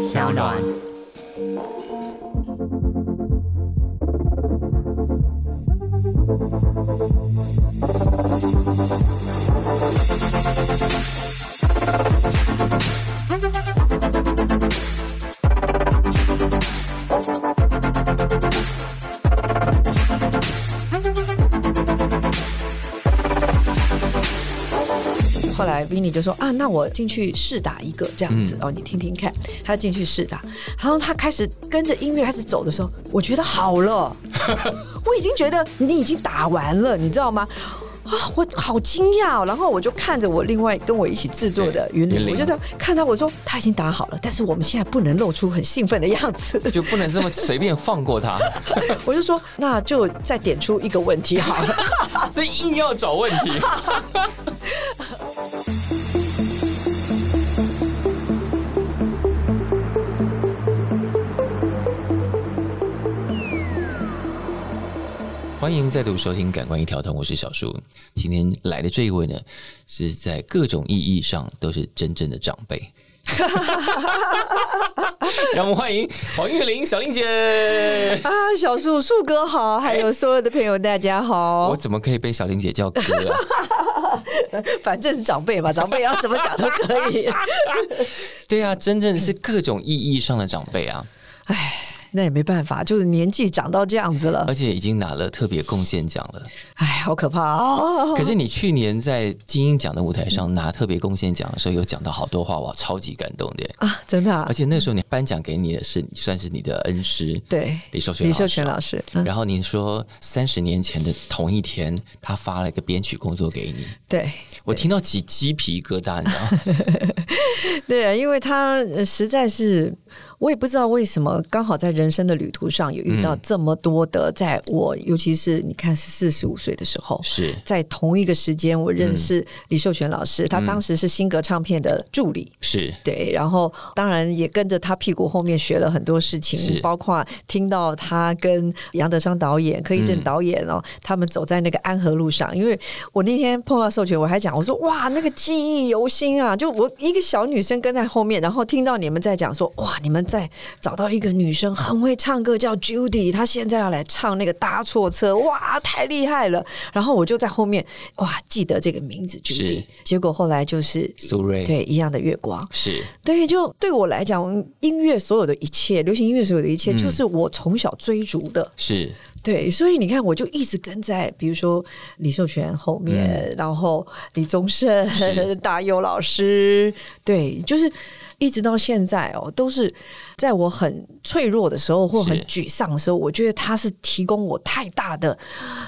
小暖。就说啊，那我进去试打一个这样子、哦，你听听看。他进去试打，然后他开始跟着音乐开始走的时候，我觉得好了，我已经觉得你已经打完了，你知道吗？啊，我好惊讶、哦！然后我就看着我另外跟我一起制作的云林，对云林我就这样看他我说他已经打好了，但是我们现在不能露出很兴奋的样子，就不能这么随便放过他，我就说那就再点出一个问题好了。所以硬要找问题。欢迎再度收听《感官一条通》，我是小树。今天来的这一位呢，是在各种意义上都是真正的长辈。让我们欢迎黄玉玲小玲姐。啊，小树树哥好，还有所有的朋友大家好我。怎么可以被小玲姐叫哥啊？反正是长辈嘛，长辈要怎么讲都可以。对啊，真正是各种意义上的长辈啊，唉，那也没办法，就是年纪长到这样子了而，且已经拿了特别贡献奖了。哎，好可怕哦！可是你去年在金鹰奖的舞台上拿特别贡献奖的时候，有讲到好多话，哇，超级感动的。啊，真的、啊而，且那时候你颁奖给你的是算是你的恩师，对，李寿全李秀全老老师，嗯，然后你说三十年前的同一天，他发了一个编曲工作给你，对。我听到起鸡皮疙瘩，你知道吗？对啊，因为他呃实在是，我也不知道为什么，刚好在人生的旅途上有遇到这么多的，在我尤其是你看四十五岁的时候，是。在同一个时间，我认识李寿全老师，他当时是新格唱片的助理。是，对，然后当然也跟着他屁股后面学了很多事情，包括听到他跟杨德昌导演、柯一正导演哦，他们走在那个安和路上。因为我那天碰到授权，我还讲，我说哇，那个记忆犹新啊！就我一个小女生跟在后面，然后听到你们在讲说，哇，你们在找到一个女生很会唱歌，叫 Judy，她现在要来唱那个搭错车，哇，太厉害了！然后我就在后面，哇，记得这个名字 Judy。结果后来就是苏芮，对一样的月光。是对，就对我来讲，音乐所有的一切，流行音乐所有的一嗯切，就是我从小追逐的。是，对，所以你看，我就一直跟在，比如说李寿全后面，然后李宗盛 大佑老师，对，就是一直到现在哦，都是在我很脆弱的时候或很沮丧的时候，我觉得他是提供我太大的、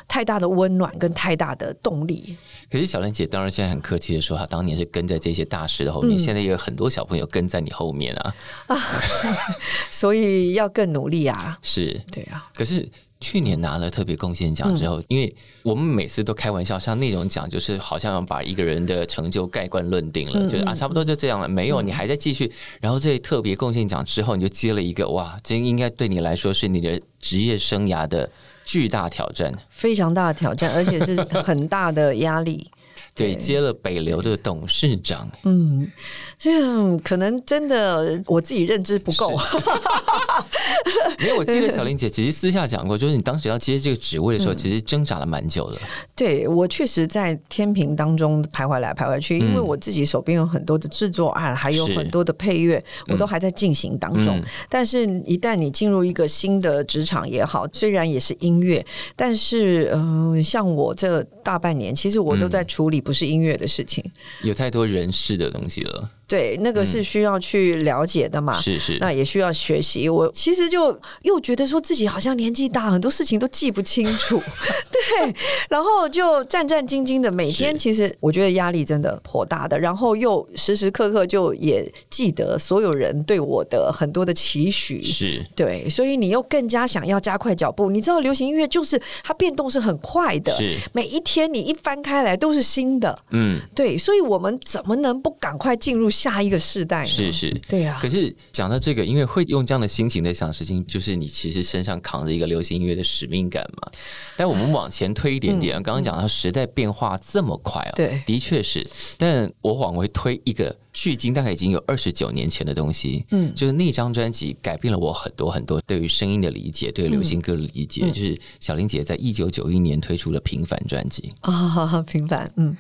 太大的温暖跟太大的动力。可是小兰姐当然现在很客气的说，她当年是跟在这些大师的后面，现在也有很多小朋友跟在你后面啊。所以要更努力啊！是，对啊，可是去年拿了特别贡献奖之后，因为我们每次都开玩笑，像那种奖就是好像要把一个人的成就盖棺论定了，就是啊差不多就这样了，没有你还在继续。然后这特别贡献奖之后，你就接了一个哇，这应该对你来说是你的职业生涯的巨大挑战。非常大的挑战，而且是很大的压力。对，接了北流的董事长，嗯，这样可能真的我自己认知不够。没有，我记得小玲姐其实私下讲过，就是你当时要接这个职位的时候，其实挣扎了蛮久的。对我确实在天平当中徘徊来徘徊去，因为我自己手边有很多的制作案，还有很多的配乐，我都还在进行当中。嗯。但是，一旦你进入一个新的职场也好，虽然也是音乐，但是嗯、呃像我这大半年，其实我都在处理不是音乐的事情。有太多人事的东西了，对，那个是需要去了解的嘛。是是，那也需要学习。我其实就又觉得说自己好像年纪大，很多事情都记不清楚，对，然后就战战兢兢的，每天其实我觉得压力真的颇大的，然后又时时刻刻就也记得所有人对我的很多的期许。是对，所以你又更加想要加快脚步。你知道，流行音乐就是它变动是很快的，是，每一天你一翻开来都是新的。嗯，对，所以我们怎么能不赶快进入下一个世代？是是。对啊可，是讲到这个，因为会用这样的心情在想事情，就是你其实身上扛着一个流行音乐的使命感嘛。但我们往前推一点点，刚刚讲到时代变化这么快啊，对的确是。但我往回推一个距今大概已经有二十九年前的东西，嗯，就是那张专辑改变了我很多很多对于声音的理解，对流行歌的理解。就是小林姐在一九九一年推出了《平凡》专辑。啊，平凡，嗯，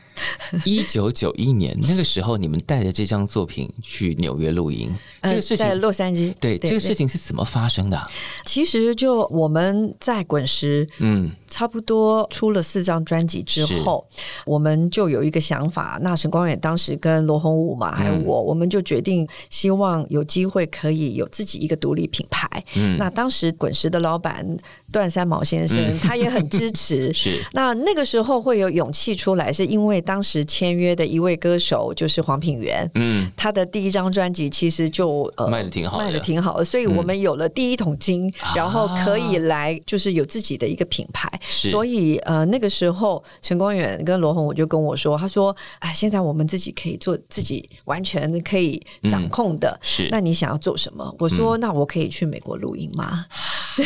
一九九一年那个时候，你们带着这张作品去纽约录音，这个事情在洛杉矶，对这个事情是怎么发生的？其实就我们在滚石，嗯，差不多出了四张专辑之后，我们就有一个想法，那沈光远当时跟罗红武嘛。还有我，我们就决定希望有机会可以有自己一个独立品牌。嗯，那当时滚石的老板段三毛先生，他也很支持。是，那那个时候会有勇气出来，是因为当时签约的一位歌手就是黄品源。嗯，他的第一张专辑其实就呃卖的挺好，卖的挺好的，所以我们有了第一桶金，然后可以来就是有自己的一个品牌。所以呃那个时候陈光远跟罗红我就跟我说，他说：“哎，现在我们自己可以做自己。”完全可以掌控的，是。那你想要做什么？我说，那我可以去美国录音吗？对。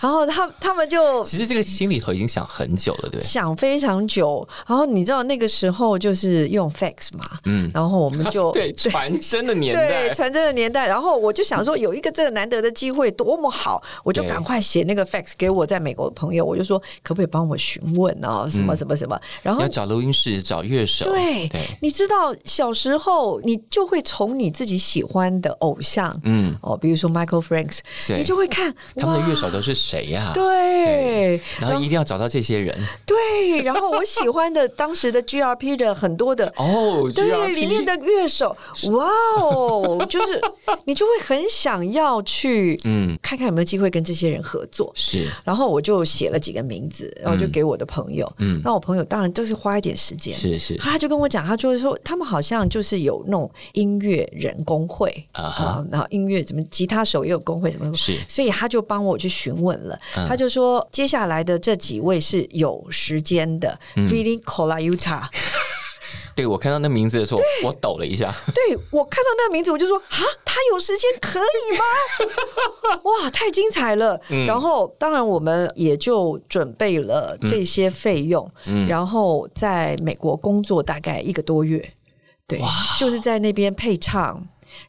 然后他他们就其实这个心里头已经想很久了，对，想非常久。然后你知道那个时候就是用 fax 嘛，嗯。然后我们就 对传真的年代，对传真的年代。然后我就想说，有一个这个难得的机会多么好，我就赶快写那个 fax 给我在美国的朋友，我就说可不可以帮我询问哦？什么什么什么？然后要找录音室，找乐手。对，你知道小时候。你就会从你自己喜欢的偶像，嗯，哦，比如说 Michael Franks，你就会看他们的乐手都是谁呀？对，然后一定要找到这些人。对，然后我喜欢的当时的 GRP 的很多的 哦，对，里面的乐手，哇哦，就是你就会很想要去，嗯，看看有没有机会跟这些人合作。是，然后我就写了几个名字，然后就给我的朋友，嗯，那我朋友当然都是花一点时间，是是，他就跟我讲，他就是说他们好像就是有那种。音乐人工会。啊，然后音乐什么吉他手也有工会，什么是，所以他就帮我去询问了。他就说，接下来的这几位是有时间的 v i l l i Colaiuta。对我看到那名字的时候，我抖了一下。对我看到那名字，我就说啊，他有时间可以吗？哇，太精彩了！然后当然我们也就准备了这些费用，然后在美国工作大概一个多月。对，就是在那边配唱，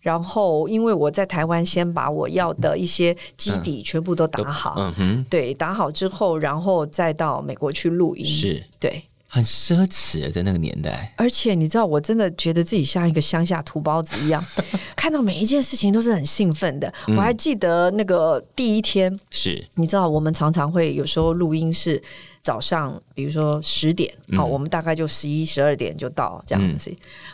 然后因为我在台湾先把我要的一些基底全部都打好，嗯哼，对，打好之后，然后再到美国去录音，是。对，很奢侈在那个年代。而且你知道，我真的觉得自己像一个乡下土包子一样，看到每一件事情都是很兴奋的。我还记得那个第一天，是你知道，我们常常会有时候录音是。早上，比如说十点，好，我们大概就十一、十二点就到这样子。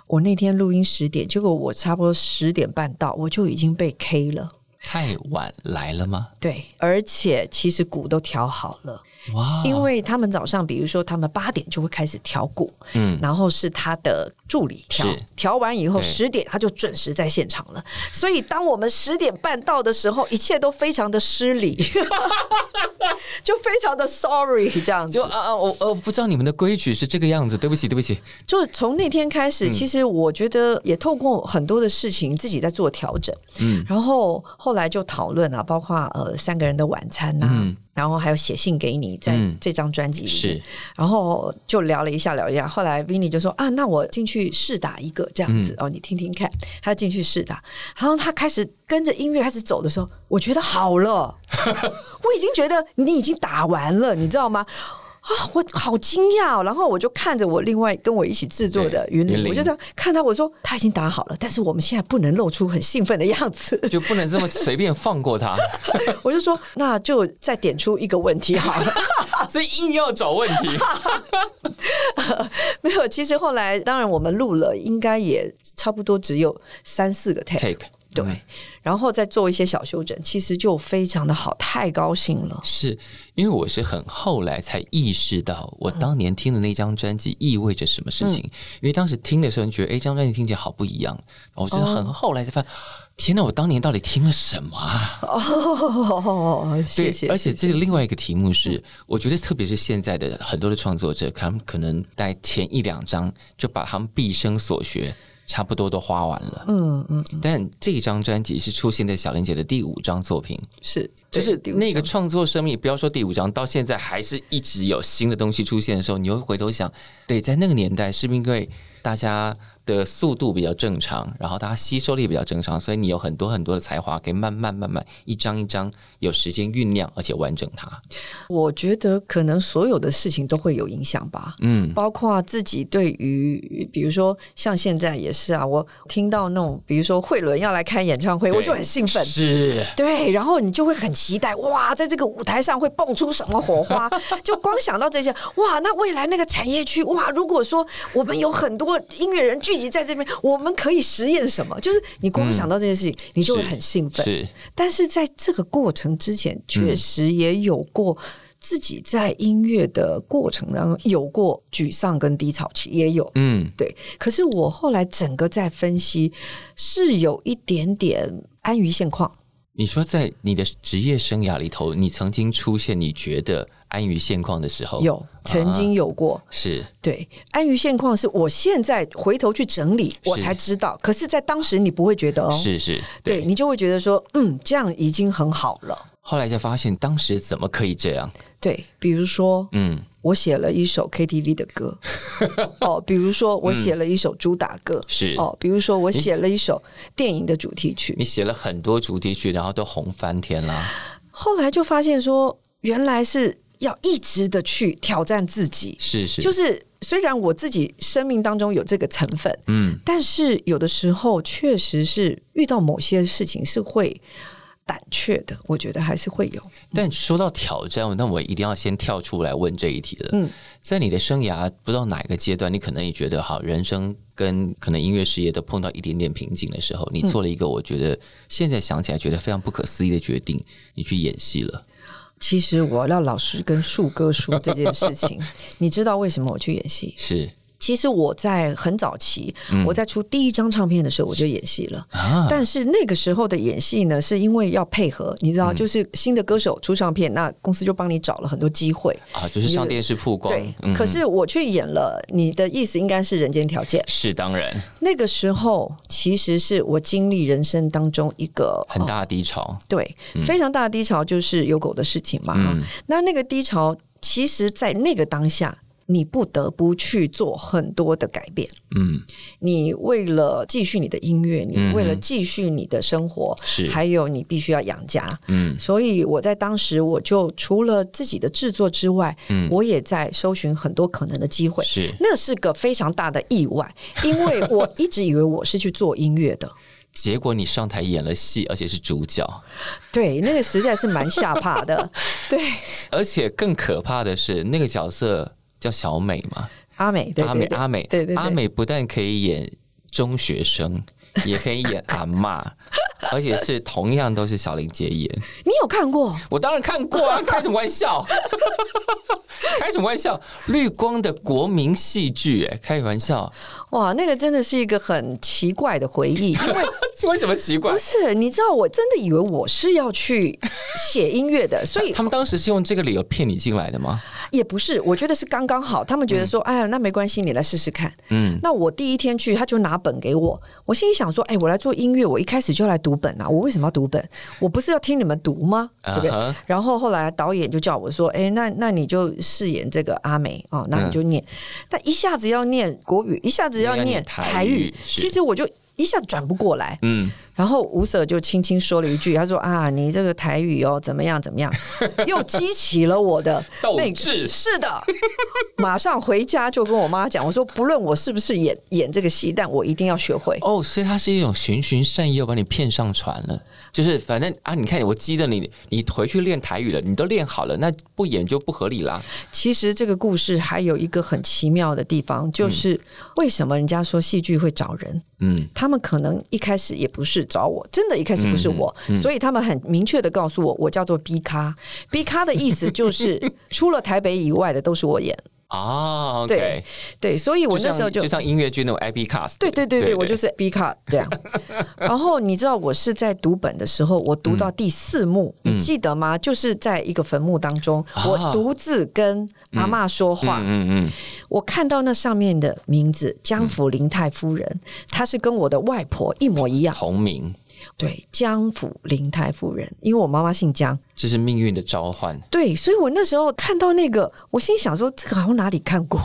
我那天录音十点，结果我差不多十点半到，我就已经被 K 了。太晚来了吗？对，而且其实鼓都调好了。哇！因为他们早上，比如说他们八点就会开始调鼓，嗯，然后是他的助理调，调完以后十点他就准时在现场了。所以当我们十点半到的时候，一切都非常的失礼，就非常的 sorry 这样子。就啊啊，我我不知道你们的规矩是这个样子，对不起对不起。就从那天开始，其实我觉得也透过很多的事情自己在做调整，嗯，然后后来就讨论啊，包括呃三个人的晚餐呐。然后还有写信给你，在这张专辑里，是，然后就聊了一下，聊一下。后来 Vinny 就说：“啊，那我进去试打一个这样子哦，你听听看。”他进去试打，然后他开始跟着音乐开始走的时候，我觉得好了，我已经觉得你已经打完了，你知道吗？啊，我好惊讶！然后我就看着我另外跟我一起制作的云林，我就这样看他，我说他已经打好了，但是我们现在不能露出很兴奋的样子，就不能这么随便放过他。我就说，那就再点出一个问题好了，所以硬要找问题。没有，其实后来当然我们录了，应该也差不多只有三四个 take。对，然后再做一些小修整，其实就非常的好，太高兴了。是因为我是很后来才意识到，我当年听的那张专辑意味着什么事情。因为当时听的时候，你觉得哎，这张专辑听起来好不一样。我真的很后来才发现，天哪，我当年到底听了什么啊？哦，谢谢。而且这个另外一个题目是，我觉得特别是现在的很多的创作者，他们可能在前一两张就把他们毕生所学。差不多都花完了，嗯嗯，但这张专辑是出现在小玲姐的第五张作品，是就是那个创作生命，不要说第五张，到现在还是一直有新的东西出现的时候，你会回头想，对，在那个年代，是不是因为大家的速度比较正常，然后它吸收力比较正常，所以你有很多很多的才华，可以慢慢慢慢一张一张有时间酝酿，而且完整它。我觉得可能所有的事情都会有影响吧，嗯，包括自己对于，比如说像现在也是啊，我听到那种，比如说慧伦要来开演唱会，我就很兴奋。是，对，然后你就会很期待，哇，在这个舞台上会蹦出什么火花？就光想到这些，哇，那未来那个产业区，哇，如果说我们有很多音乐人聚集在这边，我们可以实验什么？就是你光想到这件事情，你就会很兴奋。是，但是在这个过程之前，确实也有过自己在音乐的过程当中有过沮丧跟低潮期，也有。嗯，对，可是我后来整个在分析，是有一点点安于现况。你说在你的职业生涯里头，你曾经出现你觉得安于现况的时候，有曾经有过，是。对安于现况，是我现在回头去整理，我才知道。可是，在当时你不会觉得哦，是是，对你就会觉得说，嗯，这样已经很好了。后来才发现，当时怎么可以这样？对，比如说，嗯，我写了一首 KTV 的歌，哦，比如说我写了一首主打歌，是。哦，比如说我写了一首电影的主题曲，你写了很多主题曲，然后都红翻天啦。后来就发现说，原来是要一直的去挑战自己，是是，就是虽然我自己生命当中有这个成分，嗯，但是有的时候确实是遇到某些事情是会胆怯的，我觉得还是会有。但说到挑战，那我一定要先跳出来问这一题了。嗯，在你的生涯不知道哪一个阶段，你可能也觉得好，人生跟可能音乐事业都碰到一点点瓶颈的时候，你做了一个我觉得现在想起来觉得非常不可思议的决定，你去演戏了。其实我要老实跟树哥说这件事情，你知道为什么我去演戏？是其实我在很早期，我在出第一张唱片的时候我就演戏了。啊，但是那个时候的演戏呢，是因为要配合，你知道，就是新的歌手出唱片，那公司就帮你找了很多机会。啊，就是上电视曝光。对，嗯可是我去演了，你的意思应该是《人间条件》。是当然那个时候，其实是我经历人生当中一个很大的低潮。对，非常大的低潮，就是有狗的事情嘛。嗯那那个低潮，其实，在那个当下，你不得不去做很多的改变。嗯，你为了继续你的音乐，你为了继续你的生活，是还有你必须要养家。嗯所以我在当时，我就除了自己的制作之外，嗯我也在搜寻很多可能的机会。是。那是个非常大的意外，因为我一直以为我是去做音乐的。结果你上台演了戏，而且是主角，对，那个实在是蛮吓怕的。对，而且更可怕的是，那个角色叫小美嘛，阿美，对阿美，阿美，对对对阿美不但可以演中学生，也可以演阿妈，而且是同样都是小林姐演。你有看过？我当然看过啊，开什么玩笑？开什么玩笑？绿光的国民戏剧，哎，开玩笑，哇，那个真的是一个很奇怪的回忆，因为 为什么奇怪不？是，你知道，我真的以为我是要去写音乐的，所以他们当时是用这个理由骗你进来的吗？也不是，我觉得是刚刚好。他们觉得说，哎呀，那没关系，你来试试看。嗯，那我第一天去，他就拿本给我，我心里想说，哎，我来做音乐，我一开始就来读本啊，我为什么要读本？我不是要听你们读吗？对不对然后后来导演就叫我说，哎，那那你就饰演这个阿美哦，那你就念。但一下子要念国语，一下子要要念念台台语其实我就一下子转不过来。嗯，然后吴舍就轻轻说了一句，他说啊，你这个台语哦，怎么样怎么样，又激起了我的斗志是的，马上回家就跟我妈讲，我说不论我是不是演演这个戏，但我一定要学会。哦，所以他是一种循循善诱，把你骗上船了。就是反正啊，你看我记得你，你回去练台语了，你都练好了，那不演就不合理啦。其实这个故事还有一个很奇妙的地方，就是为什么人家说戏剧会找人？嗯，他们可能一开始也不是找我，真的一开始不是我，所以他们很明确的告诉我，我叫做 B 咖。B 咖的意思就是 除了台北以外的都是我演。哦对对，所以我那时候就像就像音乐剧那种 IB cast，对对对对，我就是 B 卡这样。然后你知道我是在读本的时候，我读到第四幕，你记得吗？就是在一个坟墓当中，啊。我独自跟阿嬷说话，嗯嗯我看到那上面的名字江府林太夫人，她是跟我的外婆一模一样。嗯，。同名对，江府林太夫人，因为我妈妈姓江，这是命运的召唤。对，所以我那时候看到那个，我心里想说，这个好像哪里看过，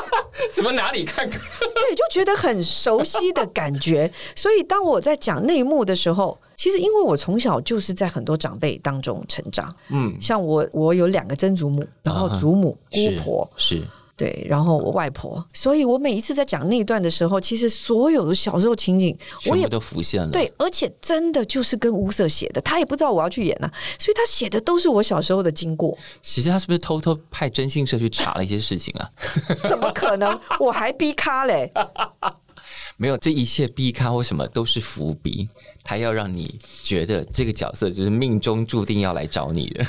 怎么哪里看过？对，就觉得很熟悉的感觉。所以当我在讲内幕的时候，其实因为我从小就是在很多长辈当中成长，嗯，像我，我有两个曾祖母，然后祖母、姑是婆，是对，然后我外婆，所以我每一次在讲那一段的时候，其实所有的小时候情景，我也都浮现了。，对，而且真的就是跟吴瑟写的，他也不知道我要去演啊，所以他写的都是我小时候的经过，其实他是不是偷偷派征信社去查了一些事情啊？怎么可能？我还逼咖嘞，没有，这一切逼咖为什么都是伏笔？他要让你觉得这个角色就是命中注定要来找你的。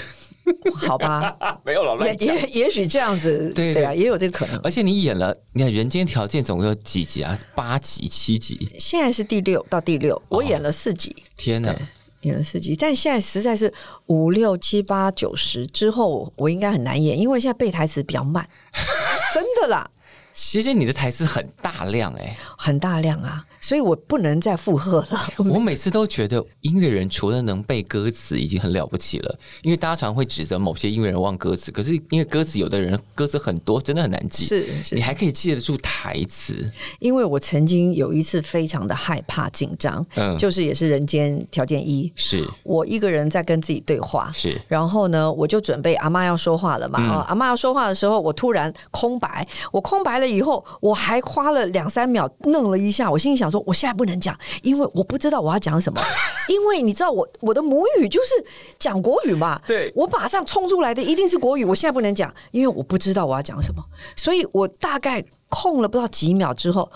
好吧，没有了，也也也许这样子，对对啊，也有这个可能。而且你演了，你看《人间条件》总共有几集啊？八集、七集？现在是第六到第六，我演了四集。天哪！演了四集，但现在实在是五六七八九十之后，我应该很难演，因为现在背台词比较慢，真的啦，其实你的台词很大量哎、很大量啊，所以我不能再附和了。我每次都觉得音乐人除了能背歌词已经很了不起了，因为大家常会指责某些音乐人忘歌词，可是因为歌词有的人歌词很多，真的很难记。是是你还可以记得住台词，因为我曾经有一次非常的害怕紧张，嗯就是也是人间条件一，是我一个人在跟自己对话，是然后呢，我就准备阿妈要说话了嘛。啊、阿妈要说话的时候，我突然空白。我空白了以后，我还花了两三秒愣了一下。我心里想说，我现在不能讲，因为我不知道我要讲什么。因为你知道我我的母语就是讲国语嘛，对我马上冲出来的一定是国语。我现在不能讲，因为我不知道我要讲什么，所以我大概空了不知道几秒之后，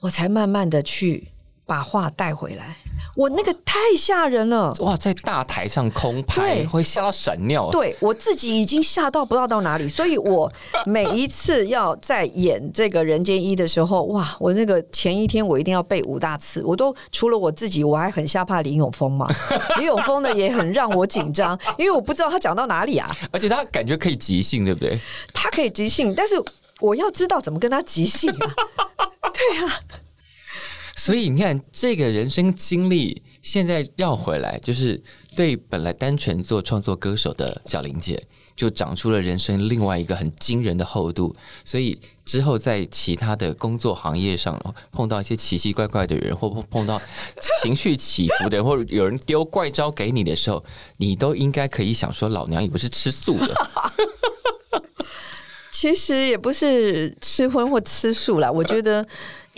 我才慢慢的去把话带回来。我那个太吓人了。哇，在大台上空拍对会吓到闪尿。对我自己已经吓到不知道到哪里，所以我每一次要在演这个人间一的时候，哇，我那个前一天我一定要背五大次，我都除了我自己，我还很吓怕林永峰嘛。林永峰呢也很让我紧张，因为我不知道他讲到哪里啊，而且他感觉可以即兴，对不对？他可以即兴，但是我要知道怎么跟他即兴啊。对啊，所以你看，这个人生经历现在绕回来，就是对本来单纯做创作歌手的小玲姐，就长出了人生另外一个很惊人的厚度。所以之后在其他的工作行业上碰到一些奇奇怪怪的人，或碰到情绪起伏的人，或者有人丢怪招给你的时候，你都应该可以想说：老娘也不是吃素的。其实也不是吃荤或吃素啦，我觉得，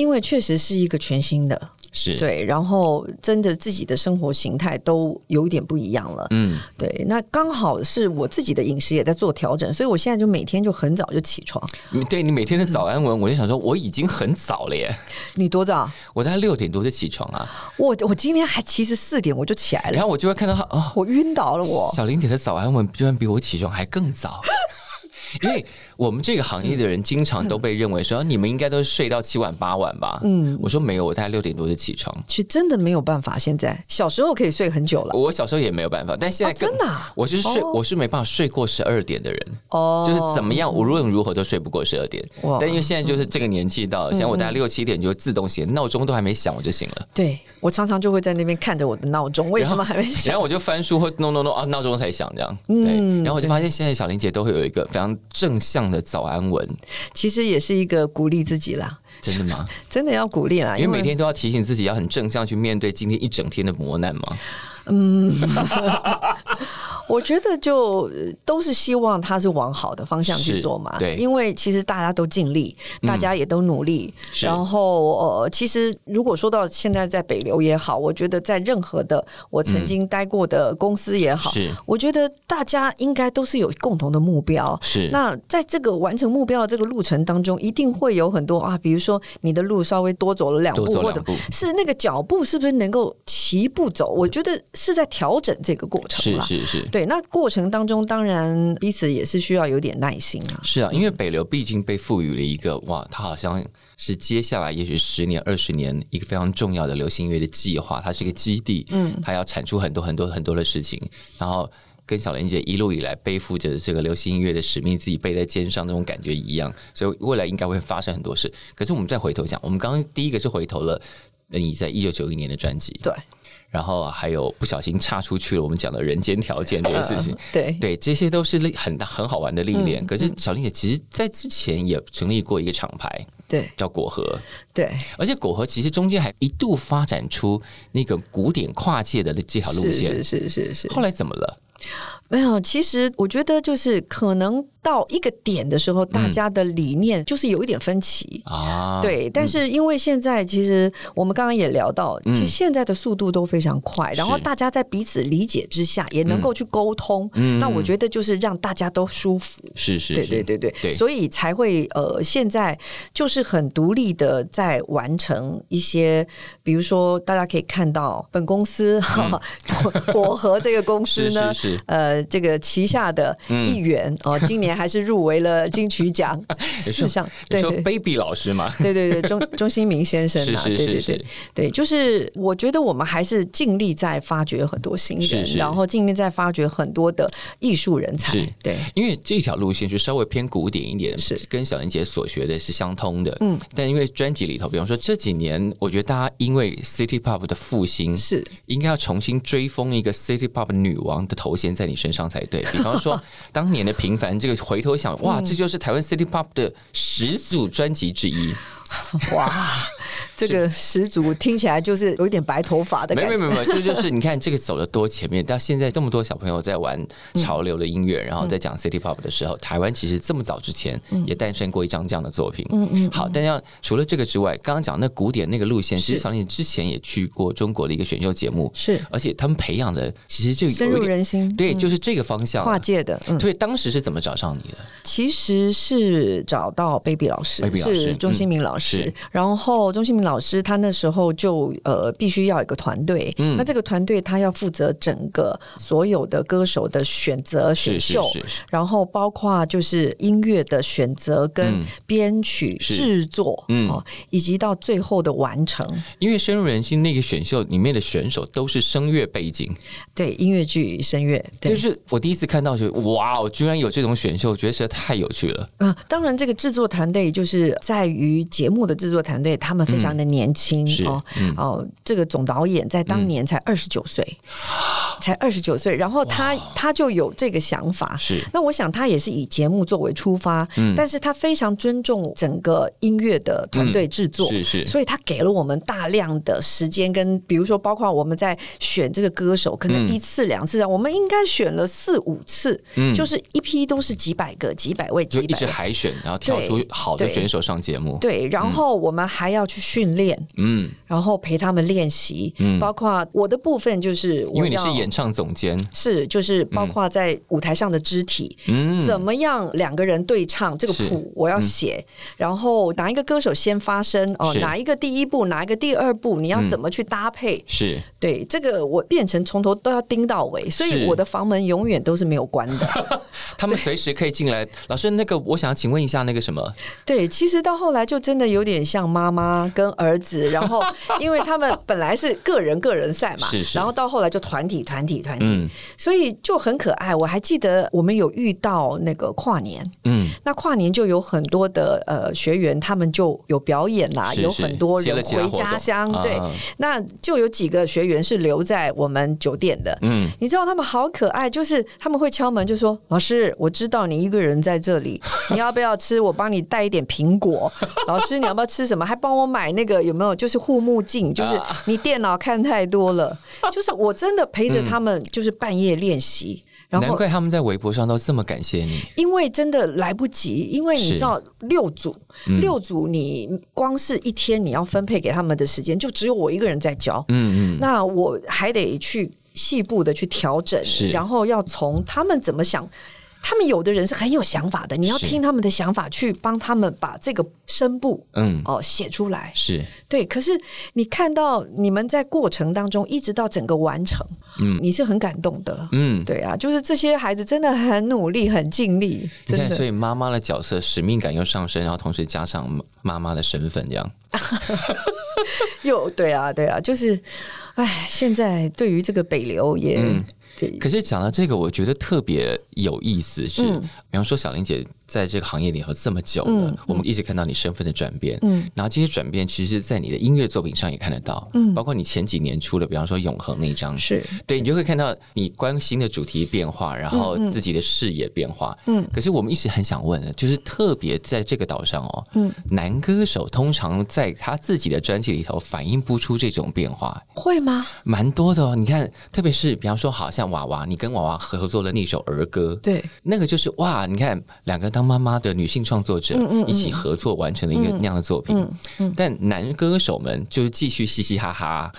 因为确实是一个全新的。是，对，然后真的自己的生活形态都有一点不一样了。嗯，对，那刚好是我自己的饮食也在做调整，所以我现在就每天就很早就起床。你对你每天的早安文，我就想说，我已经很早了耶，你多早？我大概六点多就起床啊，我我今天还其实四点我就起来了，然后我就会看到他哦，我晕倒了我。小玲姐的早安文居然比我起床还更早。因为我们这个行业的人经常都被认为说，你们应该都是睡到七晚八晚吧？嗯，我说没有，我大概六点多就起床。其实真的没有办法，现在小时候可以睡很久了。我小时候也没有办法，但现在真的啊我就是睡，哦我是没办法睡过十二点的人，哦就是怎么样无论如何都睡不过十二点。但因为现在就是这个年纪到了，像我大概六七点就自动醒，闹钟都还没响我就醒了。对我常常就会在那边看着我的闹钟，为什么还没然响？后我就翻书或弄弄弄啊，闹钟才响这样。对，然后我就发现现在小玲姐都会有一个非常正向的早安文，其实也是一个鼓励自己啦，真的吗？真的要鼓励啦，因为每天都要提醒自己要很正向去面对今天一整天的磨难嘛。我觉得就呃都是希望他是往好的方向去做嘛。对因为其实大家都尽力，大家也都努力。是然后呃，其实如果说到现在在北流也好，我觉得在任何的我曾经待过的公司也好，是我觉得大家应该都是有共同的目标。是那在这个完成目标的这个路程当中，一定会有很多啊，比如说你的路稍微多走了两步，或者是那个脚步是不是能够齐步走？我觉得是在调整这个过程是。是是。对，那过程当中，当然彼此也是需要有点耐心啊。是啊，因为北流毕竟被赋予了一个哇，它好像是接下来也许十年、二十年一个非常重要的流行音乐的计划，它是一个基地，嗯，它要产出很多很多很多的事情，然后跟小莲姐一路以来背负着这个流行音乐的使命，自己背在肩上那种感觉一样，所以未来应该会发生很多事。可是我们再回头讲，我们刚刚第一个是回头了你在一九九一年的专辑，对，然后还有不小心岔出去了，我们讲的人间条件这些事情。对对，这些都是历很大很好玩的历练。可是小玲姐其实在之前也成立过一个厂牌，对叫果核，对，而且果核其实中间还一度发展出那个古典跨界的这条路是线。是是是是。后来怎么了？没有，其实我觉得就是可能到一个点的时候，大家的理念就是有一点分歧。啊，对，但是因为现在其实我们刚刚也聊到，其实现在的速度都非常快，然后大家在彼此理解之下也能够去沟通。那我觉得就是让大家都舒服。是是，是对对对对，对。所以才会呃，现在就是很独立的在完成一些，比如说大家可以看到本公司 哈、果果和这个公司呢，呃，这个旗下的议员哦、今年还是入围了金曲奖 四项，对对。baby 老师嘛？对对对，钟 钟新明先生啊，是是是对对对是对，就是我觉得我们还是尽力在发掘很多新人，是是然后尽力在发掘很多的艺术人才是，对，因为这条路线是稍微偏古典一点，是跟小林姐所学的是相通的。嗯，但因为专辑里头，比方说这几年，我觉得大家因为 City Pop 的复兴，是应该要重新追封一个 City Pop 女王的头衔在你身上才对。比方说 当年的平凡，这个回头想，嗯哇，这就是台湾 City Pop 的始祖专辑之一。哇，这个始祖听起来就是有一点白头发的感觉。没有没有没有，这就是你看这个走的多前面，到现在这么多小朋友在玩潮流的音乐，然后在讲 City Pop 的时候，台湾其实这么早之前也诞生过一张这样的作品。嗯嗯。好，但要除了这个之外，刚刚讲那古典那个路线，其实小林之前也去过中国的一个选秀节目，是而且他们培养的其实就深入人心，对，就是这个方向啊。跨界的，嗯，对，当时是怎么找上你的？其实是找到 Baby 老师 Baby 老师是钟新明老嗯师是，然后钟兴明老师他那时候就呃必须要有一个团队，嗯。那这个团队他要负责整个所有的歌手的选择是是选秀，是是，然后包括就是音乐的选择跟嗯。编曲、制作，嗯。哦，以及到最后的完成。因为深入人心那个选秀里面的选手都是声乐背景，对音乐剧、声乐，对。就是我第一次看到就哇哦，居然有这种选秀，我觉得实在太有趣了。嗯，当然，这个制作团队就是在于节目的制作团队，他们非常的年轻、嗯哦。嗯。哦，这个总导演在当年才二十九岁，才二十九岁，然后他他就有这个想法。是。那我想他也是以节目作为出发，嗯。但是他非常尊重整个音乐的团队制作，是是。所以他给了我们大量的时间跟，比如说包括我们在选这个歌手，可能嗯。一次两次啊，我们应该选了四五次，嗯。就是一批都是几百个、几百位、就一直几百位。海选，然后挑出好的选手上节目。对，然后我们还要去训练，嗯，然后陪他们练习，嗯。包括我的部分就是我因为你是演唱总监，是就是包括在舞台上的肢体，嗯，怎么样两个人对唱这个谱我要写，然后哪一个歌手先发声哦，哪一个第一步，哪一个第二步，你要嗯。怎么去搭配？是。对，这个我变成从头都要盯到尾，所以我的房门永远都是没有关的。他们随时可以进来。老师，那个我想请问一下，那个什么，对，其实到后来就真的有点像妈妈跟儿子，然后 因为他们本来是个人个人赛嘛，是是。然后到后来就团体团体团体，嗯。所以就很可爱。我还记得我们有遇到那个跨年，嗯，那跨年就有很多的呃学员，他们就有表演啦，有很多人回家乡，对，啊。那就有几个学员是留在我们酒店的。嗯，你知道他们好可爱，就是他们会敲门，就说：“老师，我知道你一个人在这里，你要不要吃？我帮你带一点苹果。老师，你要不要吃什么？还帮我买那个有没有？就是护目镜，就是啊 你电脑看太多了。就是我真的陪着他们，就是半夜练习。然后难怪他们在微博上都这么感谢你。因为真的来不及，因为你知道六组，嗯六组你光是一天你要分配给他们的时间，就只有我一个人在教，嗯嗯，那我还得去细部的去调整，然后要从他们怎么想。他们有的人是很有想法的，你要听他们的想法，去帮他们把这个声部嗯哦写出来。是对，可是你看到你们在过程当中，一直到整个完成，嗯你是很感动的。嗯。对啊，就是这些孩子真的很努力、很尽力，真的所。以妈妈的角色使命感又上升，然后同时加上妈妈妈的身份，这样 又对啊，对啊，就是，哎，现在对于这个北流也、可是讲到这个，我觉得特别有意思是，嗯。比方说小玲姐在这个行业里头这么久了，我们一直看到你身份的转变，嗯，然后这些转变其实，在你的音乐作品上也看得到，嗯，包括你前几年出的，比方说《永恒》那张，是。对你就会看到你关心的主题变化，然后自己的视野变化，嗯，可是我们一直很想问的，就是特别在这个岛上哦，嗯，男歌手通常在他自己的专辑里头反映不出这种变化，会吗？蛮多的哦，你看，特别是比方说，好像娃娃，你跟娃娃合作了那首儿歌，对，那个就是哇，你看两个当妈妈的女性创作者一起合作完成了一个那样的作品，但男歌手们就继续嘻嘻哈哈。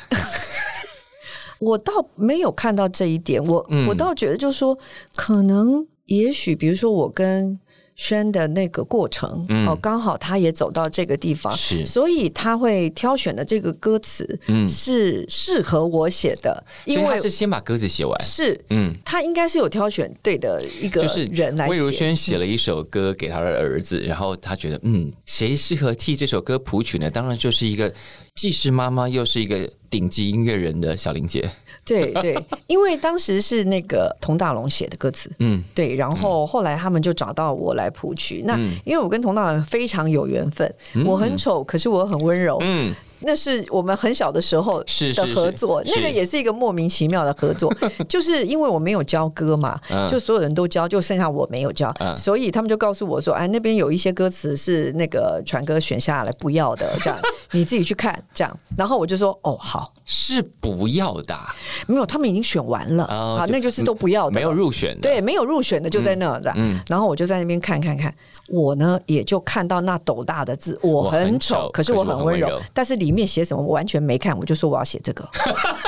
我倒没有看到这一点，我我倒觉得就是说，可能也许，比如说我跟。宣的那个过程哦，刚好他也走到这个地方，是，所以他会挑选的这个歌词，嗯，是适合我写的，因为是先把歌词写完，是，嗯，他应该是有挑选对的一个人来。魏如萱写了一首歌给他的儿子，然后他觉得，嗯，谁适合替这首歌谱曲呢？当然就是一个既是妈妈又是一个顶级音乐人的小玲姐。对对，因为当时是那个佟大龙写的歌词，嗯，对，然后后来他们就找到我来谱曲。那因为我跟佟大龙非常有缘分，我很丑，可是我很温柔，嗯。那是我们很小的时候的合作，那个也是一个莫名其妙的合作，就是因为我没有教歌嘛，就所有人都教，就剩下我没有教，所以他们就告诉我说：“哎，那边有一些歌词是那个传哥选下来不要的，这样 你自己去看。”这样，然后我就说：“哦，好，是不要的，没有，他们已经选完了，好，那就是都不要的，没有入选的，对，没有入选的就在那，嗯，然后我就在那边看看看。”我呢，也就看到那斗大的字，我很丑，可是我很温柔。但是里面写什么，我完全没看，我就说我要写这个，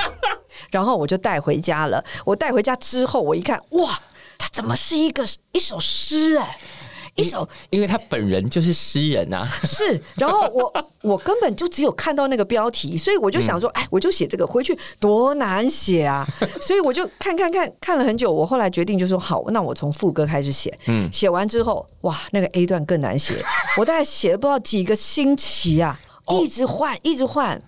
然后我就带回家了。我带回家之后，我一看，哇，它怎么是一个一首诗？哎。一首，因为他本人就是诗人啊。是，然后我 我根本就只有看到那个标题，所以我就想说，哎，我就写这个回去多难写啊！所以我就看看看看了很久，我后来决定就说，好，那我从副歌开始写。嗯，写完之后，哇，那个 A 段更难写，我大概写了不知道几个星期啊，一直换，一直换。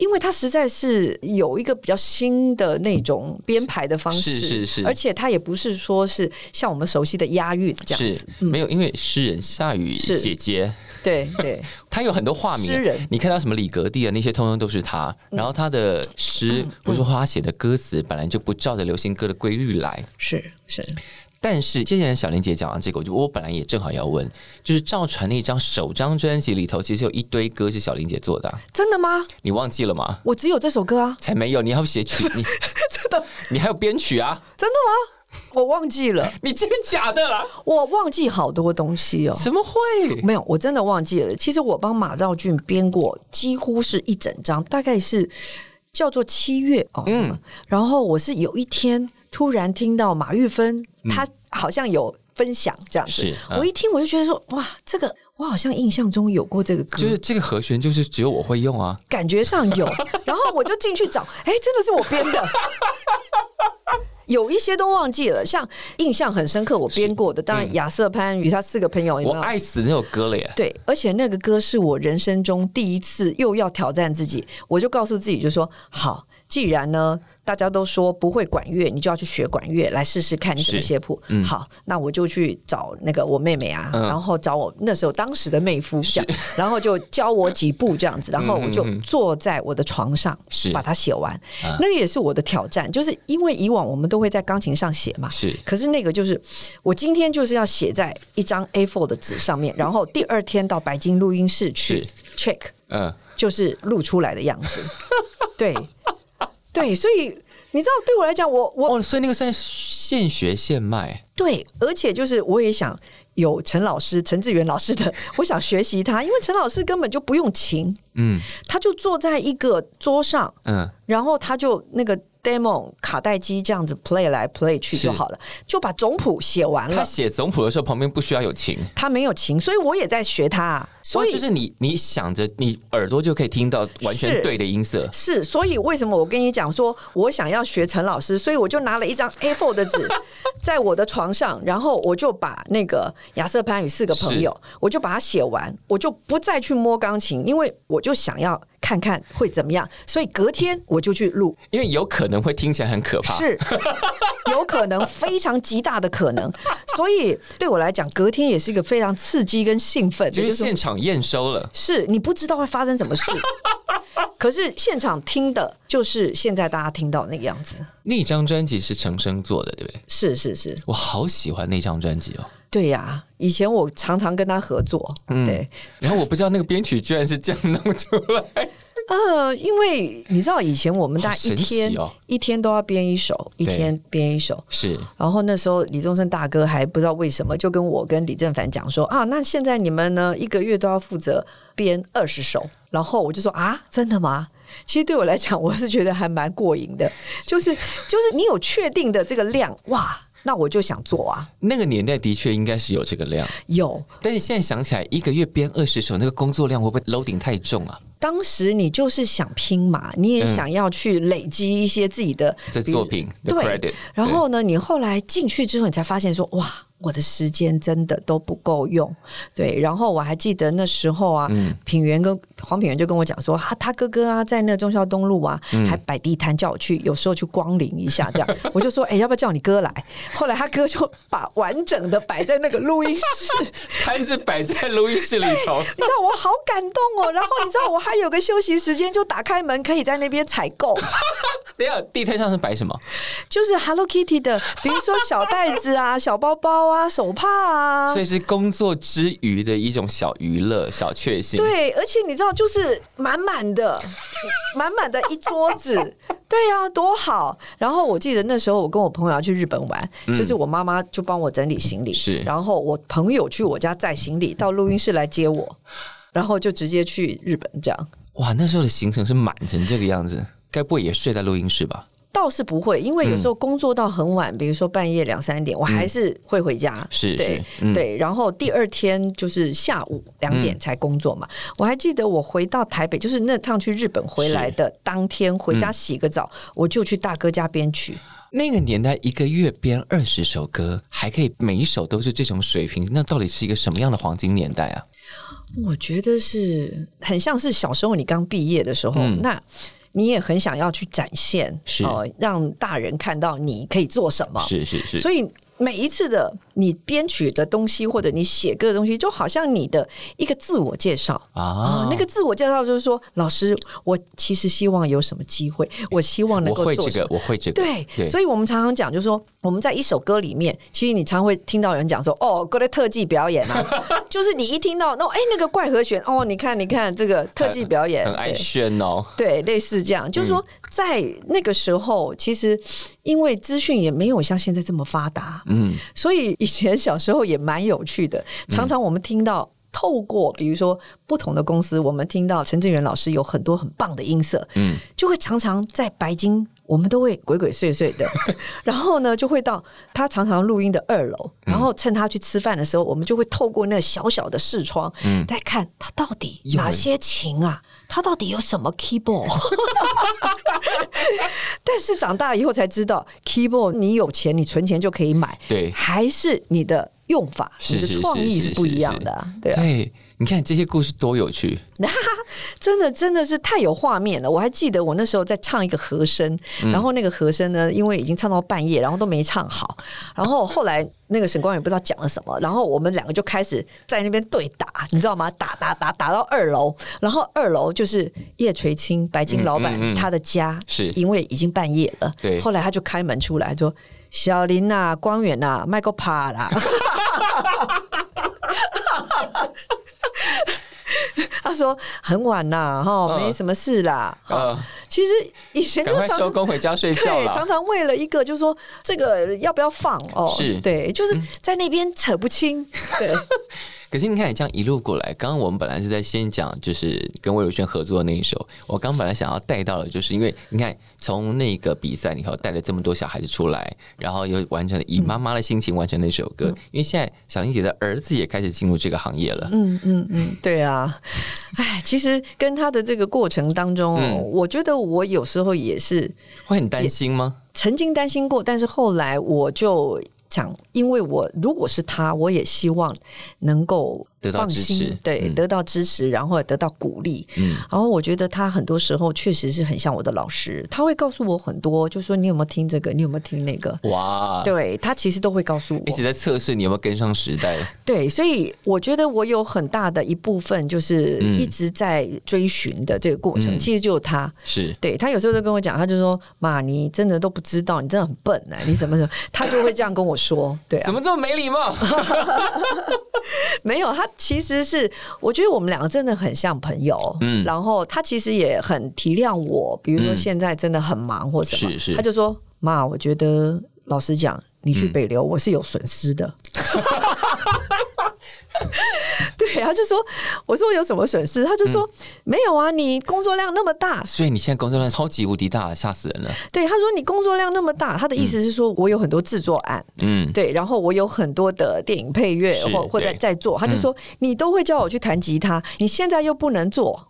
因为它实在是有一个比较新的那种编排的方式，是是是，而且它也不是说是像我们熟悉的押韵这样子，没有。因为诗人夏雨姐姐，对对，他有很多化名，诗人，你看到什么李格弟啊那些，通通都是他。然后他的诗，或者说他写的歌词，本来就不照着流行歌的规律来，是是。但是，接下来小玲姐讲完这个，我就我本来也正好要问，就是赵传那张首张专辑里头，其实有一堆歌是小玲姐做的，真的吗？你忘记了吗？我只有这首歌啊，才没有，你要写曲，你 真的，你还有编曲啊？真的吗？我忘记了，你真的假的啦？我忘记好多东西哦，怎么会？没有，我真的忘记了。其实我帮马兆俊编过，几乎是一整张，大概是叫做七月哦，嗯，然后我是有一天。突然听到马玉芬，她好像有分享这样子，我一听我就觉得说，哇，这个我好像印象中有过这个歌，就是这个和弦，就是只有我会用啊，感觉上有，然后我就进去找，哎，真的是我编的，有一些都忘记了，像印象很深刻我编过的，当然亚瑟潘与他四个朋友，我爱死那首歌了耶，对，而且那个歌是我人生中第一次又要挑战自己，我就告诉自己就说好。既然呢，大家都说不会管乐，你就要去学管乐来试试看你怎么写谱。好，那我就去找那个我妹妹啊，然后找我那时候当时的妹夫，这样，然后就教我几步这样子，然后我就坐在我的床上，把它写完。那个也是我的挑战，就是因为以往我们都会在钢琴上写嘛，是。可是那个就是我今天就是要写在一张 A4 的纸上面，然后第二天到白金录音室去 check，嗯，就是录出来的样子，对。对，所以你知道，对我来讲，我我哦，所以那个算现学现卖。对，而且就是我也想有陈老师、陈志远老师的，我想学习他，因为陈老师根本就不用琴，嗯，他就坐在一个桌上，嗯，然后他就那个 demo 卡带机这样子 play 来 play 去就好了，就把总谱写完了。他写总谱的时候，旁边不需要有琴，他没有琴，所以我也在学他。所以就是你你想着你耳朵就可以听到完全对的音色，是，所以为什么我跟你讲说，我想要学陈老师，所以我就拿了一张 A4 的纸，在我的床上，然后我就把那个亚瑟潘与四个朋友，我就把它写完，我就不再去摸钢琴，因为我就想要看看会怎么样，所以隔天我就去录，因为有可能会听起来很可怕。是。有可能非常极大的可能，所以对我来讲，隔天也是一个非常刺激跟兴奋的，就是现场验收了，是你不知道会发生什么事，可是现场听的就是现在大家听到那个样子。那张专辑是陈升做的，对不对？是是是，我好喜欢那张专辑哦。对呀、以前我常常跟他合作，嗯对，然后我不知道那个编曲居然是这样弄出来，呃，因为你知道以前我们大家一天、哦一天都要编一首，一天编一首。是然后那时候李宗盛大哥还不知道为什么，就跟我跟李正凡讲说啊，那现在你们呢一个月都要负责编二十首。然后我就说啊，真的吗？其实对我来讲，我是觉得还蛮过瘾的，就是就是你有确定的这个量，哇，那我就想做啊，那个年代的确应该是有这个量，有。但是现在想起来，一个月编二十首，那个工作量会不会 loading 太重啊？当时你就是想拼嘛，你也想要去累积一些自己的这作品的对。然后呢，你后来进去之后，你才发现说，哇，我的时间真的都不够用。对，然后我还记得那时候啊，嗯。品源跟黄品源就跟我讲说，啊，他哥哥啊，在那忠孝东路啊，嗯。还摆地摊，叫我去，有时候去光临一下，这样，我就说，哎、要不要叫你哥来？后来他哥就把完整的摆在那个录音室。摊子摆在录音室里头，你知道我好感动哦，然后你知道我还有个休息时间，就打开门可以在那边采购，等一下地摊上是摆什么？就是 Hello Kitty 的，比如说小袋子啊、小包包啊、手帕啊所。以是工作之余的一种小娱乐、小确幸。，对，而且你知道，就是满满的、满满的一桌子，对啊，多好。然后我记得那时候我跟我朋友要去日本玩，就是我妈妈就帮我整理行李，是然后我朋友去我家载行李到录音室来接我，然后就直接去日本这样。哇，那时候的行程是满成这个样子，该不会也睡在录音室吧？倒是不会，因为有时候工作到很晚，比如说半夜两三点，我还是会回家。是对对，然后第二天就是下午两点才工作嘛。我还记得我回到台北，就是那趟去日本回来的当天，回家洗个澡，我就去大哥家编曲。那个年代一个月编二十首歌，还可以每一首都是这种水平，那到底是一个什么样的黄金年代啊？我觉得是很像是小时候你刚毕业的时候，嗯。那你也很想要去展现，是。呃让大人看到你可以做什么。是是是，所以每一次的你编曲的东西，或者你写歌的东西，就好像你的一个自我介绍。啊。啊，，那个自我介绍就是说，老师，我其实希望有什么机会，我希望能够做这个。我会这个，对，对，所以我们常常讲，就是说我们在一首歌里面，其实你常会听到有人讲说，哦，歌的特技表演啊，就是你一听到那哎那个怪和弦，哦，你看你看这个特技表演，很爱对。炫哦。对，类似这样，就是说，在那个时候，其实因为资讯也没有像现在这么发达，嗯，所以以前小时候也蛮有趣的。常常我们听到，透过比如说不同的公司，我们听到陈志远老师有很多很棒的音色，嗯，就会常常在白金。我们都会鬼鬼祟祟的，然后呢，就会到他常常录音的二楼，然后趁他去吃饭的时候，我们就会透过那小小的视窗，嗯。来看他到底有哪些琴啊，他到底有什么 keyboard。但是长大以后才知道，keyboard 你有钱，你存钱就可以买，对。还是你的用法、你的创意是不一样的啊，对啊。对，你看这些故事多有趣，真的真的是太有画面了。我还记得我那时候在唱一个和声，嗯然后那个和声呢，因为已经唱到半夜，然后都没唱好，然后后来那个沈光远不知道讲了什么，然后我们两个就开始在那边对打，你知道吗？打打打打到二楼，然后二楼就是叶垂青白金老板嗯嗯嗯他的家，是因为已经半夜了，对后来他就开门出来说。小林呐、光远呐、麦克帕啦，他说很晚啦，哈，嗯没什么事啦。哈、呃，其实以前就常常收工回家睡觉对，常。常为了一个，就是说这个要不要放哦？是嗯对，就是在那边扯不清。对，可是你看，你这样一路过来，刚刚我们本来是在先讲，就是跟魏如萱合作的那一首。我刚本来想要带到的，就是因为你看，从那个比赛里头带了这么多小孩子出来，然后又完成了以妈妈的心情完成那首歌。因为现在小玲姐的儿子也开始进入这个行业了。嗯嗯嗯，对啊。哎，其实跟他的这个过程当中，我觉得我有时候也是会很担心吗？曾经担心过，但是后来我就。讲，因为我如果是他，我也希望能够。得到支持，对，得到支持，然后得到鼓励。嗯，然后我觉得他很多时候确实是很像我的老师，他会告诉我很多，就说你有没有听这个，你有没有听那个？哇，对他其实都会告诉我，一直在测试你有没有跟上时代。对，所以我觉得我有很大的一部分就是一直在追寻的这个过程，其实就是他，是对他有时候都跟我讲，他就说：“妈，你真的都不知道，你真的很笨呢，你什么什么？”他就会这样跟我说。对，怎么这么没礼貌？没有他。其实是，我觉得我们两个真的很像朋友。嗯，然后他其实也很体谅我，比如说现在真的很忙或什么，他就说：“妈，我觉得老实讲，你去北流，我是有损失的。” 对，他就说：“我说有什么损失？”他就说：“没有啊，你工作量那么大，所以你现在工作量超级无敌大，吓死人了。”对，他说：“你工作量那么大，他的意思是说我有很多制作案，嗯，对，然后我有很多的电影配乐或或者在做。”他就说：“你都会叫我去弹吉他，你现在又不能做。”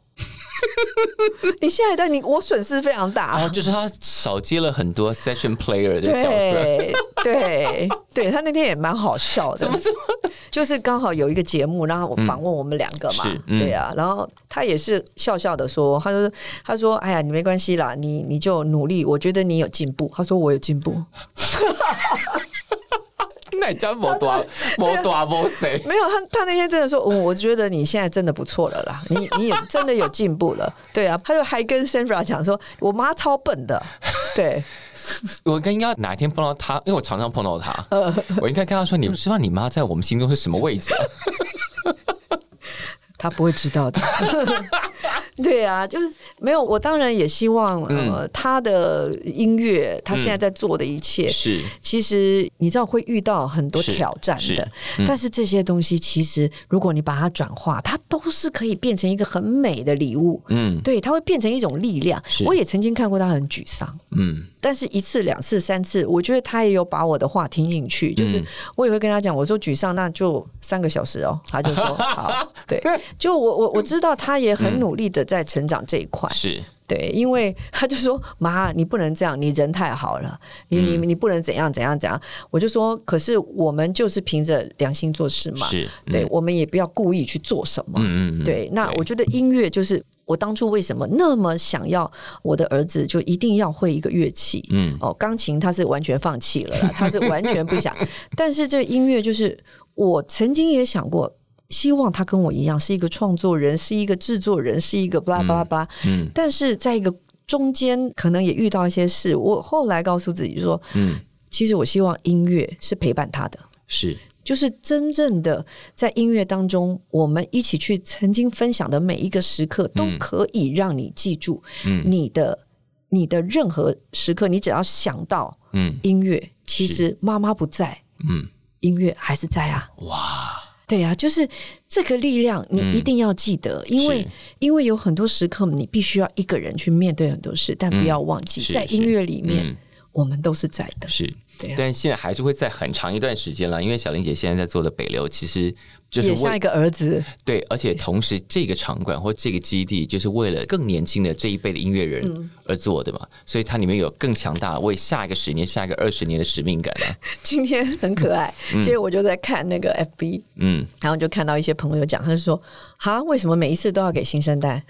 你下一代你，我损失非常大。就是他少接了很多 session player 的角色。对，对 他那天也蛮好笑的。怎么说？就是刚好有一个节目，然后访问我们两个嘛。对啊，然后他也是笑笑的说：“他说，他说，哎呀，你没关系啦，你你就努力，我觉得你有进步。”他说：“我有进步。”那家没多没多没谁，没有他，他那天真的说，我觉得你现在真的不错了啦，你你也真的有进步了，对啊，他就还跟 Sandra 讲说，我妈超笨的，对，我应该哪一天碰到他，因为我常常碰到他，我应该跟他说，你不知道你妈在我们心中是什么位置？他不会知道的。对啊，就是没有。我当然也希望，呃，他的音乐，他现在在做的一切，是其实你知道会遇到很多挑战的。但是这些东西，其实如果你把它转化，它都是可以变成一个很美的礼物。嗯，对，它会变成一种力量。我也曾经看过他很沮丧，嗯，但是一次、两次、三次，我觉得他也有把我的话听进去。就是我也会跟他讲，我说沮丧，那就三个小时哦。他就说 好，对，就我我我知道他也很努力的。在成长这一块是对，因为他就说妈，你不能这样，你人太好了，你你你不能怎样怎样怎样。我就说，可是我们就是凭着良心做事嘛，是对，我们也不要故意去做什么。嗯嗯，对。那我觉得音乐就是我当初为什么那么想要我的儿子就一定要会一个乐器？嗯，哦，钢琴他是完全放弃了，他是完全不想。但是这音乐就是我曾经也想过。希望他跟我一样是一个创作人，是一个制作人，是一个巴拉巴拉巴拉。嗯，但是在一个中间，可能也遇到一些事。我后来告诉自己说，嗯，其实我希望音乐是陪伴他的，是，就是真正的在音乐当中，我们一起去曾经分享的每一个时刻，都可以让你记住，嗯，你的你的任何时刻，你只要想到，嗯，音乐，其实妈妈不在，嗯，音乐还是在啊，哇。对呀，就是这个力量，你一定要记得，因为因为有很多时刻，你必须要一个人去面对很多事，但不要忘记，在音乐里面，我们都是在的。是，但现在还是会在很长一段时间了，因为小玲姐现在在做的北流，其实。就是像一个儿子，对，而且同时这个场馆或这个基地，就是为了更年轻的这一辈的音乐人而做的嘛，所以它里面有更强大为下一个十年、下一个二十年的使命感啊。今天很可爱，今天我就在看那个 FB，嗯，然后就看到一些朋友讲，他就说：“哈，为什么每一次都要给新生代？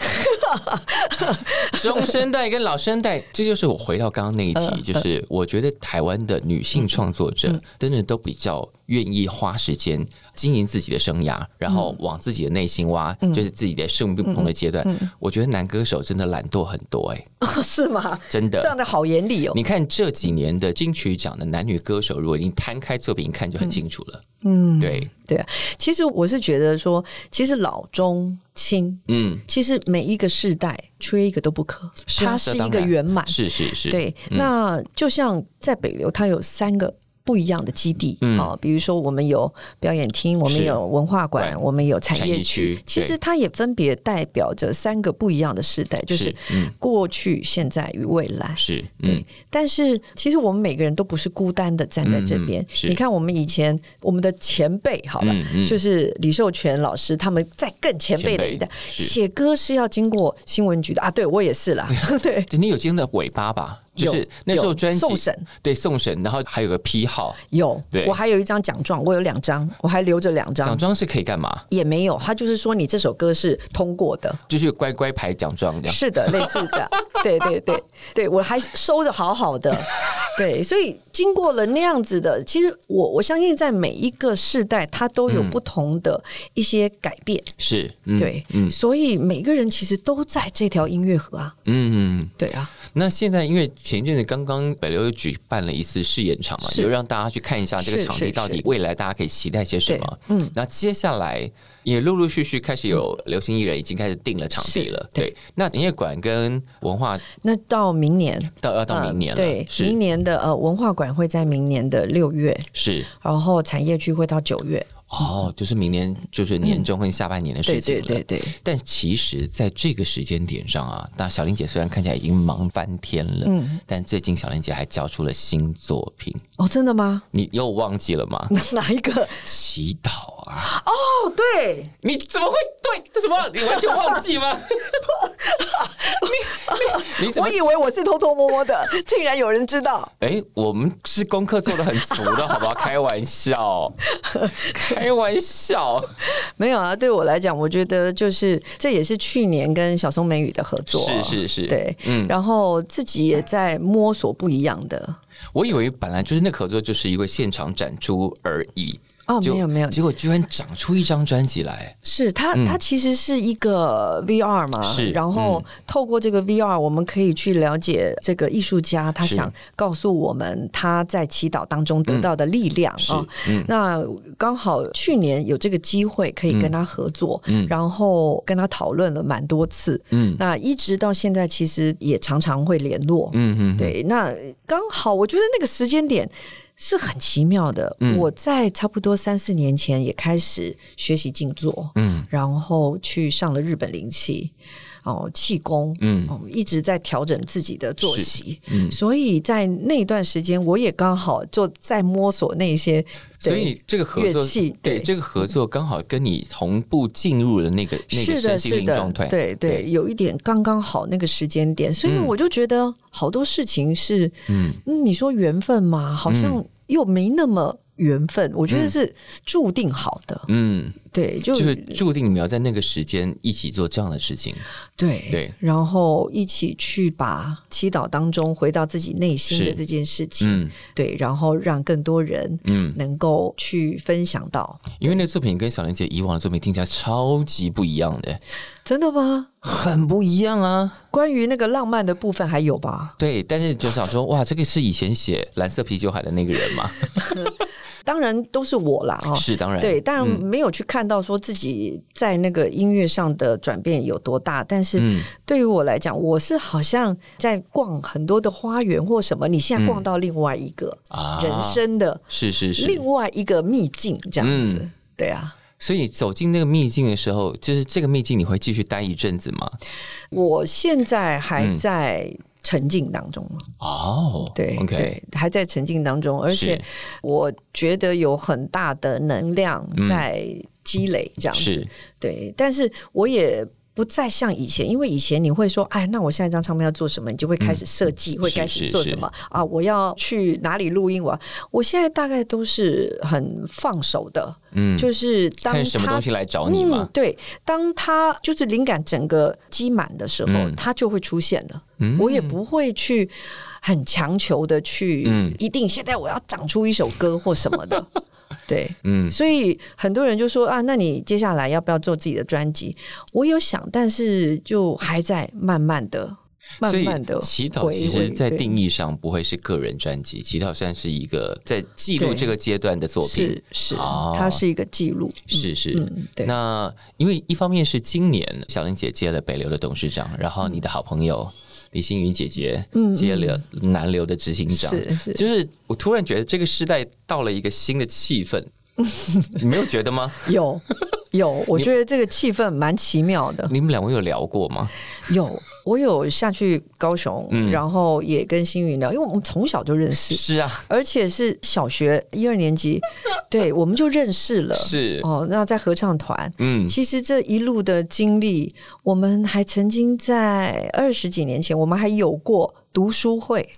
中生代跟老生代？”这就是我回到刚刚那一题，就是我觉得台湾的女性创作者真的都比较愿意花时间。经营自己的生涯，然后往自己的内心挖，就是自己的生命不同的阶段。我觉得男歌手真的懒惰很多，哎，是吗？真的，这样的好严厉哦。你看这几年的金曲奖的男女歌手，如果你摊开作品一看，就很清楚了。嗯，对对啊。其实我是觉得说，其实老中青，嗯，其实每一个世代缺一个都不可，它是一个圆满。是是是，对。那就像在北流，它有三个。不一样的基地嗯啊、比如说我们有表演厅，我们有文化馆，我们有产产业业区区，其实它也分别代表着三个不一样的时代，就是嗯过去、现在与未来。是对嗯，但是其实我们每个人都不是孤单的站在这边嗯。你看，我们以前我们的前辈，好了，就是李寿全老师，他们在更前辈的一代，写歌是要经过新闻局的啊。对我也是啦，对。你有经的尾巴吧？就是那时候专辑送审对送审，然后还有个批号，有对，我还有一张奖状，我有两张，我还留着两张奖，状是可以干嘛？也没有。他就是说你这首歌是通过的，就是乖乖牌奖状这样。是的，类似这样。对对对对，我还收的好好的。对，所以经过了那样子的，其实我我相信在每一个世代，它都有不同的一些改变。是，嗯对，嗯所以每个人其实都在这条音乐河啊。嗯嗯。对啊，那现在因为前一阵子刚刚北流又举办了一次试演场嘛，就让大家去看一下这个场地到底未来大家可以期待些什么。嗯，那接下来也陆陆续续开始有流行艺人已经开始定了场地了。对对，那营业馆跟文化那到明年，到要到明年了，呃对，明年的呃文化馆会在明年的六月，是然后产业区会到九月。哦，就是明年就是年终跟下半年的事对情了。对对对，但其实，在这个时间点上啊，那小玲姐虽然看起来已经忙翻天了，嗯但最近小玲姐还交出了新作品，哦，真的吗？你又忘记了吗？哪一个？祈祷啊！哦，对，你怎么会对这什么？你完全忘记吗？你你怎么我以为我是偷偷摸摸的，竟然有人知道。哎、我们是功课做的很足的，好不好？开玩笑，开玩笑。没有啊，对我来讲，我觉得就是这也是去年跟小松美宇的合作，是是是对，嗯然后自己也在摸索不一样的。我以为本来就是那合作就是一个现场展出而已。哦，没有没有，结果居然长出一张专辑来，是它，它其实是一个 VR 嘛，嗯是然后透过这个 VR，我们可以去了解这个艺术家他想告诉我们他在祈祷当中得到的力量啊。嗯。那刚好去年有这个机会可以跟他合作，嗯。然后跟他讨论了蛮多次。嗯。那一直到现在，其实也常常会联络。嗯嗯，对，那刚好，我觉得那个时间点是很奇妙的。嗯我在差不多三四年前也开始学习静坐，嗯然后去上了日本灵气。哦，气功，嗯。哦，一直在调整自己的作息，嗯。所以在那段时间，我也刚好就在摸索那些，对所以这个合作对对。这个合作刚好跟你同步进入了那个那个身心灵状态，，对对，有一点刚刚好那个时间点，所以嗯。我就觉得好多事情是，嗯。嗯，你说缘分嘛，好像又没那么缘分，我觉得是注定好的，嗯，对，就就是注定你们要在那个时间一起做这样的事情，对对。然后一起去把祈祷当中回到自己内心的是。这件事情，嗯。对，然后让更多人嗯，能够去分享到，因为那作品跟小玲姐以往的作品听起来超级不一样的，真的吗？很不一样啊。关于那个浪漫的部分还有吧？对，但是就想说，哇，这个是以前写《蓝色啤酒海》的那个人吗？当然都是我啦，哦，是，当然，对，但嗯没有去看到说自己在那个音乐上的转变有多大。但是嗯对于我来讲，我是好像在逛很多的花园或什么，你现在逛到另外一个啊人生的是是是，另外一个秘境，这样子。嗯对啊，所以走进那个秘境的时候，就是这个秘境你会继续待一阵子吗？我现在还嗯在沉浸当中。哦，对，OK，对，还在沉浸当中，而且我觉得有很大的能量在积累，这样子。对，但是我也。不再像以前，因为以前你会说，哎，那我下一张唱片要做什么，你就会开始设计，会开始做什么啊？我要去哪里录音？我我现在大概都是很放手的，嗯，就是当看什么他东西来找你嗯嘛？，对，当他就是灵感整个积满的时候，嗯它就会出现了。嗯我也不会去很强求的去，嗯一定现在我要长出一首歌或什么的。对，嗯所以很多人就说啊，那你接下来要不要做自己的专辑？我有想，但是就还在慢慢的、慢慢的祈祷其实在定义上不会是个人专辑，祈祷算是一个在记录对这个阶段的作品是。是，哦它是一个记录。是是，嗯，对。那因为一方面是今年小玲姐接了北流的董事长，然后你的好朋友李星云姐姐接了南流的执行长，是是就是我突然觉得这个时代到了一个新的气氛，你没有觉得吗？有有，我觉得这个气氛蛮奇妙的。你们两位有聊过吗？有，我有下去高雄，嗯。然后也跟星云聊，因为我们从小就认识，是啊，而且是小学一二年级，对，我们就认识了。是，哦，那在合唱团，嗯，其实这一路的经历，我们还曾经在二十几年前，我们还有过读书会。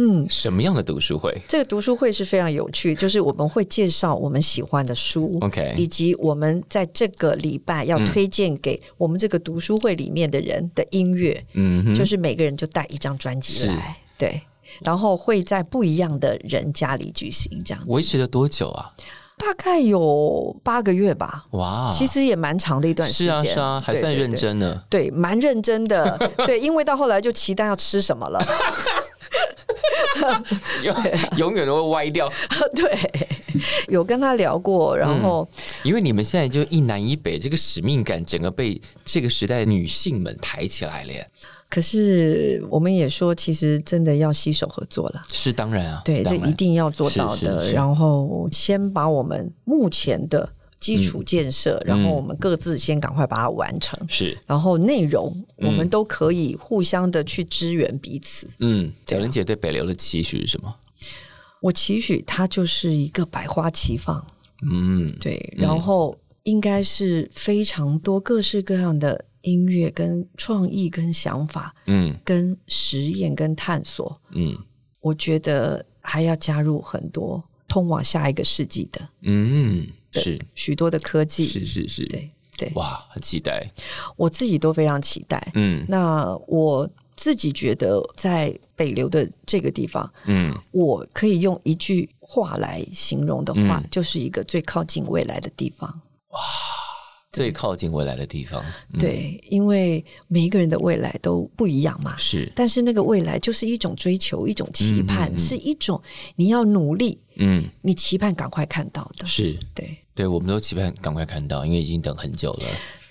嗯，什么样的读书会？这个读书会是非常有趣，就是我们会介绍我们喜欢的书？OK，以及我们在这个礼拜要推荐给我们这个读书会里面的人的音乐，嗯，就是每个人就带一张专辑来，对，然后会在不一样的人家里举行，这样子。维持了多久啊？大概有八个月吧。哇，其实也蛮长的一段时是间，啊是啊，还算认。真呢。对，蛮认真的。对，因为到后来就期待要吃什么了。永 永远都会歪掉，对，有跟他聊过，然后、因为你们现在就一南一北，这个使命感整个被这个时代的女性们抬起来了耶。可是我们也说，其实真的要携手合作了。是当然啊，对，这一定要做到的。是是是然后先把我们目前的基础建设，然后我们各自先赶快把它完成。是。然后内容我们都可以互相的去支援彼此。嗯，小玲姐对北流的期许是什么？我期许它就是一个百花齐放，嗯，对，然后应该是非常多各式各样的音乐、跟创意、跟想法、嗯跟实验、跟探索。嗯我觉得还要加入很多通往下一个世纪的嗯，是许多的科技。是是是，对对，哇，很期待。我自己都非常期待。嗯那我自己觉得，在北流的这个地方，嗯我可以用一句话来形容的话，嗯就是一个最靠近未来的地方。最靠近未来的地方，嗯。对，因为每一个人的未来都不一样嘛。是，但是那个未来就是一种追求，一种期盼，嗯嗯嗯。是一种你要努力，嗯。你期盼赶快看到的。是，对，对，我们都期盼赶快看到，因为已经等很久了。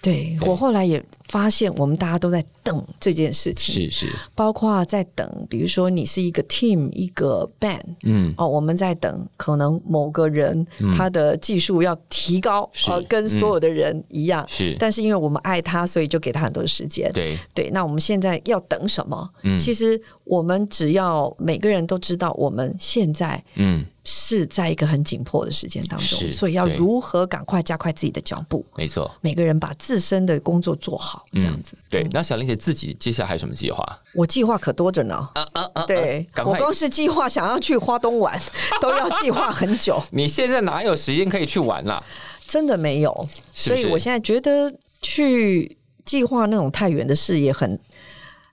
对我后来也发现，我们大家都在等这件事情，是是，包括在等，比如说你是一个 team 一个 band，嗯。哦，我们在等，可能某个人他的技术要提高，呃，跟所有的人一样。是，但是因为我们爱他，所以就给他很多时间。对，对，那我们现在要等什么？嗯。其实我们只要每个人都知道，我们现在嗯，是在一个很紧迫的时间当中，所以要如何赶快加快自己的脚步，没错。每个人把自身的工作做好，这样子。对，那小玲姐自己接下来还有什么计划？我计划可多着呢。啊啊啊！对，我光是计划想要去花东玩，都要计划很久，你现在哪有时间可以去玩啦？真的没有。是是所以我现在觉得去计划那种太远的事也很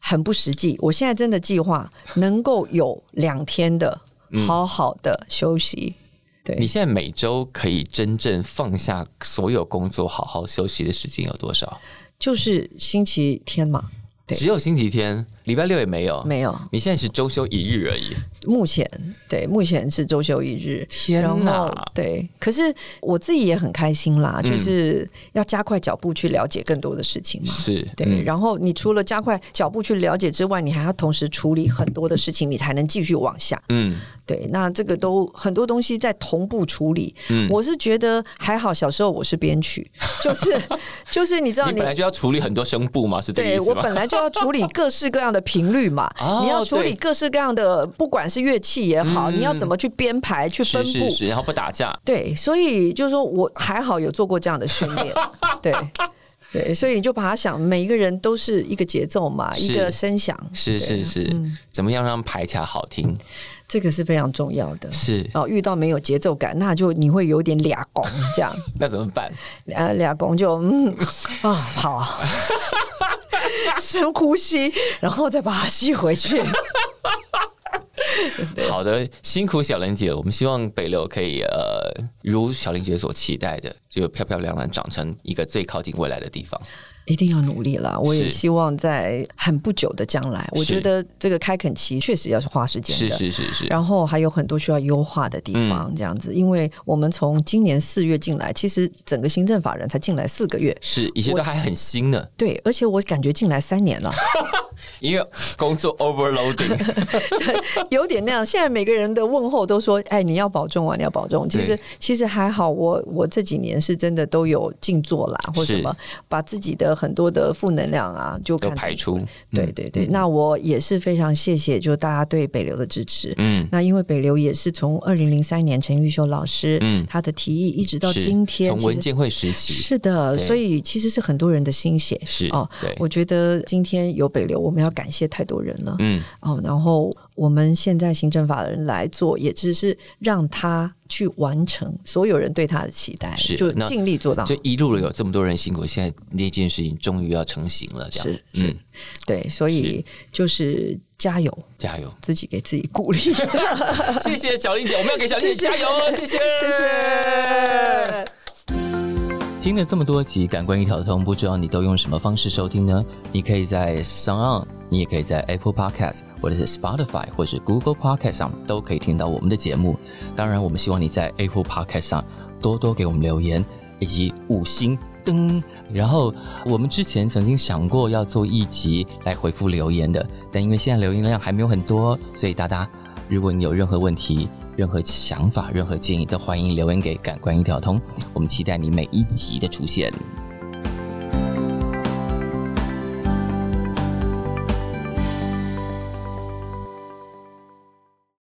很不实际。我现在真的计划能够有两天的好好的休息。对，你现在每周可以真正放下所有工作、好好休息的时间有多少？就是星期天嘛，对。只有星期天，礼拜六也没有。没有。你现在是周休一日而已。目前对，目前是周休一日。天然后哪！对，可是我自己也很开心啦，嗯就是要加快脚步去了解更多的事情嘛。是，对，嗯然后你除了加快脚步去了解之外，你还要同时处理很多的事情，你才能继续往下。嗯对，那这个都很多东西在同步处理。嗯我是觉得还好，小时候我是编曲，就是就是你知道你你本。来就要处理很多声部嘛？是这个意思吗？对我本来就要处理各式各样的频率嘛，哦你要处理各式各样的，不管是乐器也好，嗯。你要怎么去编排、去分布，是是是，然后不打架。对，所以就是说我还好有做过这样的训练，对对，所以你就把它想，每一个人都是一个节奏嘛，一个声响，是对是。是，怎么样让排起来好听？这个是非常重要的。是，哦，遇到没有节奏感，那就你会有点俩拱这样，那怎么办？呃，俩拱就嗯啊好，深呼吸，然后再把它吸回去。好的，辛苦小玲姐。我们希望北流可以呃，如小玲姐所期待的，就漂漂亮亮长成一个最靠近未来的地方。一定要努力了。我也希望在很不久的将来，我觉得这个开垦期确实要是花时间是的。是是是，然后还有很多需要优化的地方，嗯这样子，因为我们从今年四月进来，其实整个行政法人才进来四个月，是以前都还很新呢，对，而且我感觉进来三年了，因为工作 overloading，有点那样。现在每个人的问候都说：“哎，你要保重啊，你要保重。”其实其实还好，我我这几年是真的都有静坐啦，或什么，把自己的很多的负能量啊，就都看排出。对对对，那我也是非常谢谢，就大家对北流的支持。嗯，那因为北流也是从二零零三年陈玉秀老师，嗯他的提议一直到今天，从文建会时期是的，所以其实是很多人的心血。是哦对，我觉得今天有北流，我们要感谢太多人了。嗯，哦，然后我们现在行政法人来做，也只是让他去完成所有人对他的期待，就是就尽力做到。就一路有这么多人辛苦，现在那件事情终于要成型了，这样是是嗯，对，所以就是加油，加油！自己给自己鼓励。谢谢小玲姐，我们要给小玲姐加油，谢谢，谢谢。听了这么多集《感官一条通》，不知道你都用什么方式收听呢？你可以在 s o n On，你也可以在 Apple Podcast 或者是 Spotify 或者是 Google Podcast 上都可以听到我们的节目。当然，我们希望你在 Apple Podcast 上多多给我们留言以及五星灯。然后，我们之前曾经想过要做一集来回复留言的，但因为现在留言量还没有很多，所以大家如果你有任何问题，任何想法、任何建议，都欢迎留言给感官一条通。我们期待你每一集的出现。